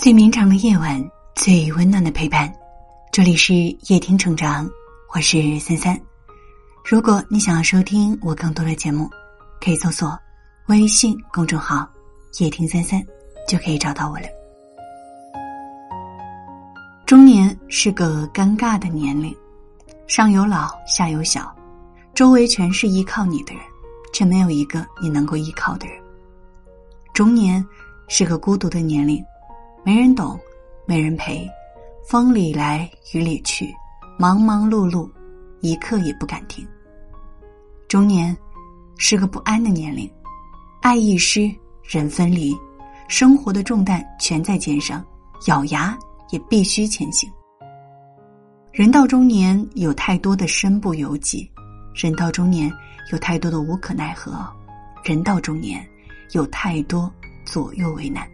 最绵长的夜晚，最温暖的陪伴。这里是夜听成长，我是三三。如果你想要收听我更多的节目，可以搜索微信公众号“夜听三三”，就可以找到我了。中年是个尴尬的年龄，上有老，下有小，周围全是依靠你的人，却没有一个你能够依靠的人。中年是个孤独的年龄。没人懂，没人陪，风里来雨里去，忙忙碌碌，一刻也不敢停。中年是个不安的年龄，爱一失，人分离，生活的重担全在肩上，咬牙也必须前行。人到中年，有太多的身不由己；人到中年，有太多的无可奈何；人到中年，有太多左右为难。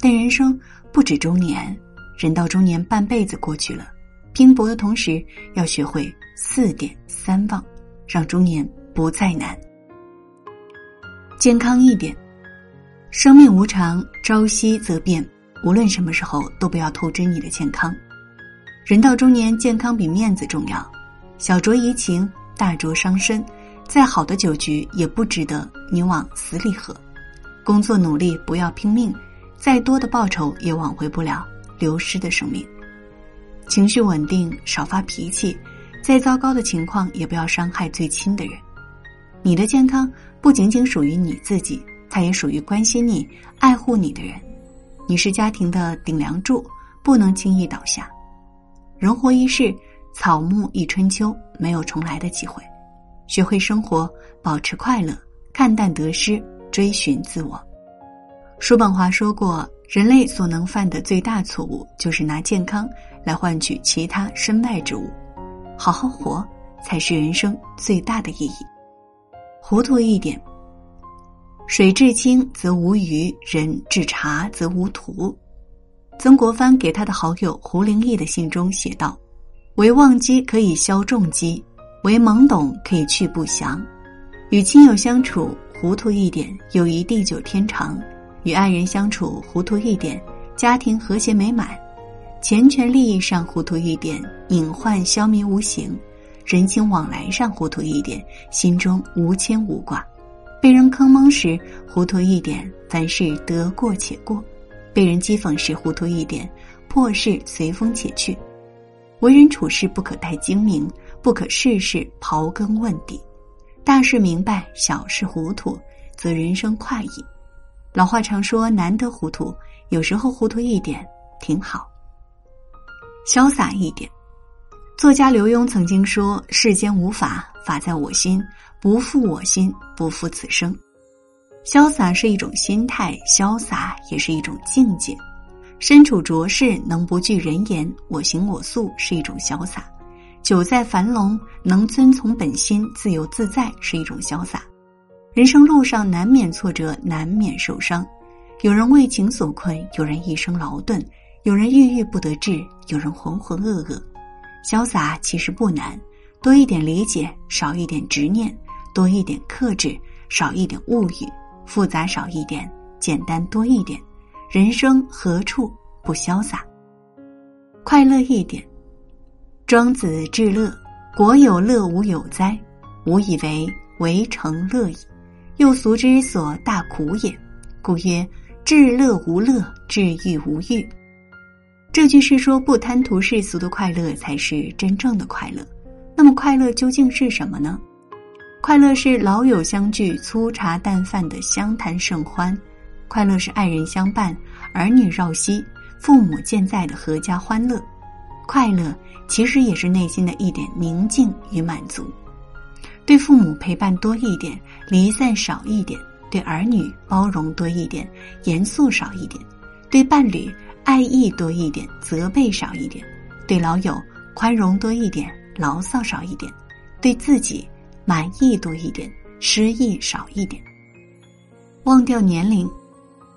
但人生不止中年，人到中年半辈子过去了，拼搏的同时要学会四点三忘，让中年不再难。健康一点，生命无常，朝夕则变，无论什么时候都不要透支你的健康。人到中年，健康比面子重要，小酌怡情，大酌伤身，再好的酒局也不值得你往死里喝。工作努力，不要拼命。再多的报酬也挽回不了流失的生命。情绪稳定，少发脾气。再糟糕的情况也不要伤害最亲的人。你的健康不仅仅属于你自己，它也属于关心你、爱护你的人。你是家庭的顶梁柱，不能轻易倒下。人活一世，草木一春秋，没有重来的机会。学会生活，保持快乐，看淡得失，追寻自我。叔本华说过：“人类所能犯的最大错误，就是拿健康来换取其他身外之物。好好活，才是人生最大的意义。糊涂一点，水至清则无鱼，人至察则无徒。”曾国藩给他的好友胡灵翼的信中写道：“唯忘机可以消重机，唯懵懂可以去不祥。与亲友相处，糊涂一点，友谊地久天长。”与爱人相处糊涂一点，家庭和谐美满；钱权利益上糊涂一点，隐患消弭无形；人情往来上糊涂一点，心中无牵无挂；被人坑蒙时糊涂一点，凡事得过且过；被人讥讽时糊涂一点，破事随风且去。为人处事不可太精明，不可事事刨根问底，大事明白，小事糊涂，则人生快意。老话常说“难得糊涂”，有时候糊涂一点挺好。潇洒一点，作家刘墉曾经说：“世间无法，法在我心。不负我心，不负此生。”潇洒是一种心态，潇洒也是一种境界。身处浊世，能不惧人言，我行我素，是一种潇洒；久在樊笼，能遵从本心，自由自在，是一种潇洒。人生路上难免挫折，难免受伤。有人为情所困，有人一生劳顿，有人郁郁不得志，有人浑浑噩噩。潇洒其实不难，多一点理解，少一点执念；多一点克制，少一点物欲；复杂少一点，简单多一点。人生何处不潇洒？快乐一点。庄子至乐：“国有乐，无有哉？吾以为为成乐矣。”又俗之所大苦也，故曰：至乐无乐，至欲无欲。这句是说，不贪图世俗的快乐才是真正的快乐。那么，快乐究竟是什么呢？快乐是老友相聚、粗茶淡饭的相谈甚欢；快乐是爱人相伴、儿女绕膝、父母健在的阖家欢乐；快乐其实也是内心的一点宁静与满足。对父母陪伴多一点，离散少一点；对儿女包容多一点，严肃少一点；对伴侣爱意多一点，责备少一点；对老友宽容多一点，牢骚少一点；对自己满意多一点，失意少一点。忘掉年龄，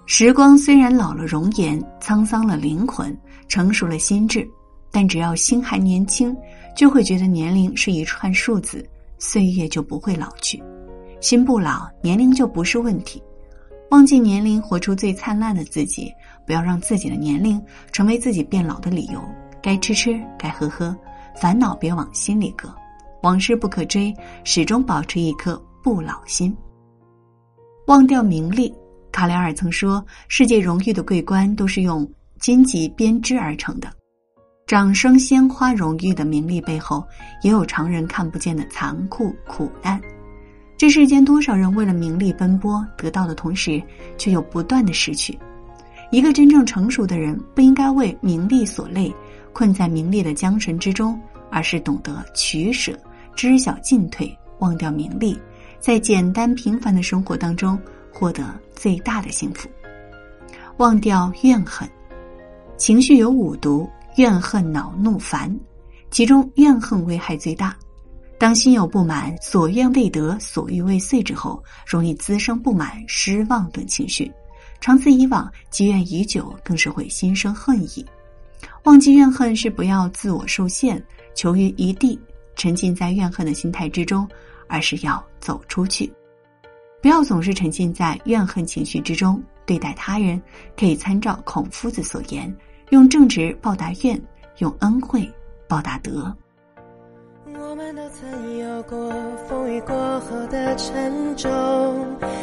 时光虽然老了容颜，沧桑了灵魂，成熟了心智，但只要心还年轻，就会觉得年龄是一串数字。岁月就不会老去，心不老，年龄就不是问题。忘记年龄，活出最灿烂的自己。不要让自己的年龄成为自己变老的理由。该吃吃，该喝喝，烦恼别往心里搁，往事不可追，始终保持一颗不老心。忘掉名利，卡莱尔曾说：“世界荣誉的桂冠都是用荆棘编织而成的。”掌声、鲜花、荣誉的名利背后，也有常人看不见的残酷苦难。这世间多少人为了名利奔波，得到的同时，却又不断的失去。一个真正成熟的人，不应该为名利所累，困在名利的缰绳之中，而是懂得取舍，知晓进退，忘掉名利，在简单平凡的生活当中获得最大的幸福。忘掉怨恨，情绪有五毒：怨恨、恼怒、烦，其中怨恨危害最大。当心有不满、所愿未得、所欲未遂之后，容易滋生不满、失望等情绪，长此以往，积怨已久，更是会心生恨意。忘记怨恨是不要自我受限，求于一地，沉浸在怨恨的心态之中，而是要走出去。不要总是沉浸在怨恨情绪之中，对待他人可以参照孔夫子所言：用正直报答怨，用恩惠报答德。我们都曾有过风雨过后的沉重，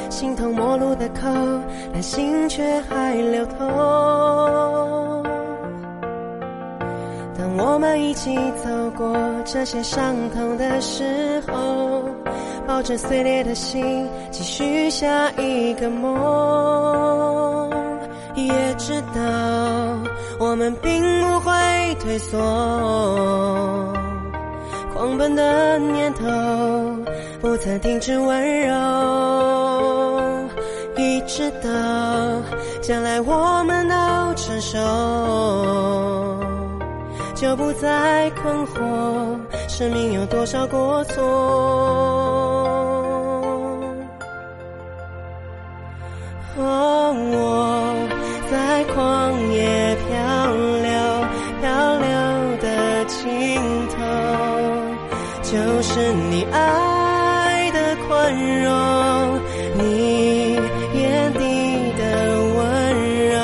形同陌路的口，但心却还流通。当我们一起走过这些伤痛的时候，抱着碎裂的心，继续下一个梦，也知道我们并不会退缩。狂奔的念头不曾停止温柔，一直到将来我们都成熟，就不再困惑生命有多少过错。你爱的宽容，你眼底的温柔，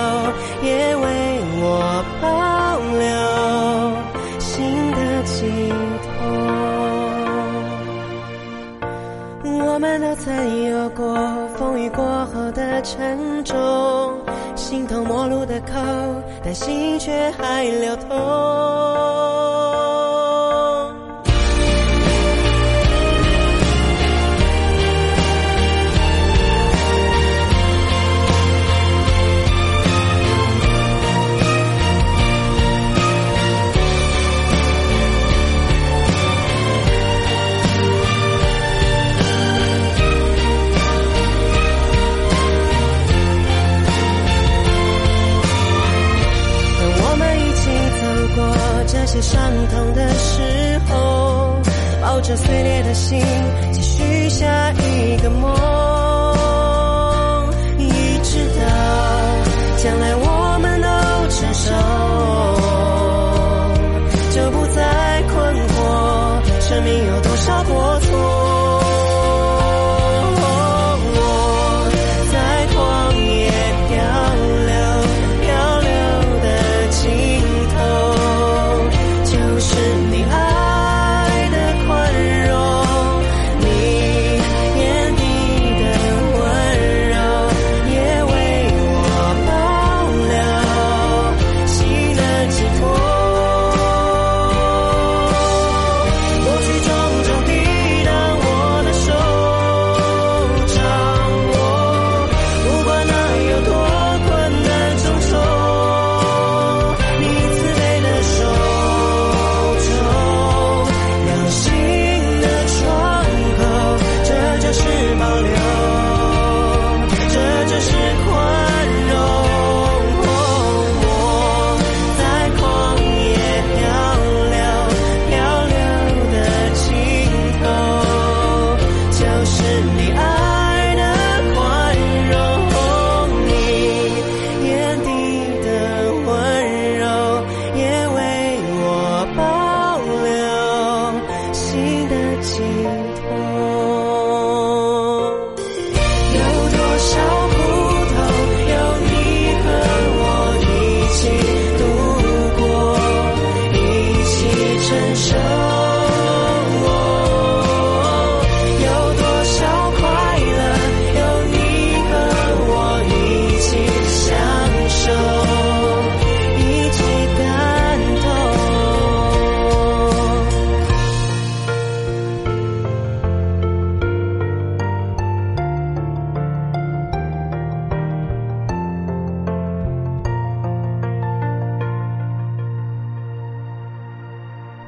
也为我保留心的寄托。我们都曾有过风雨过后的沉重，形同陌路的口，但心却还流通。碎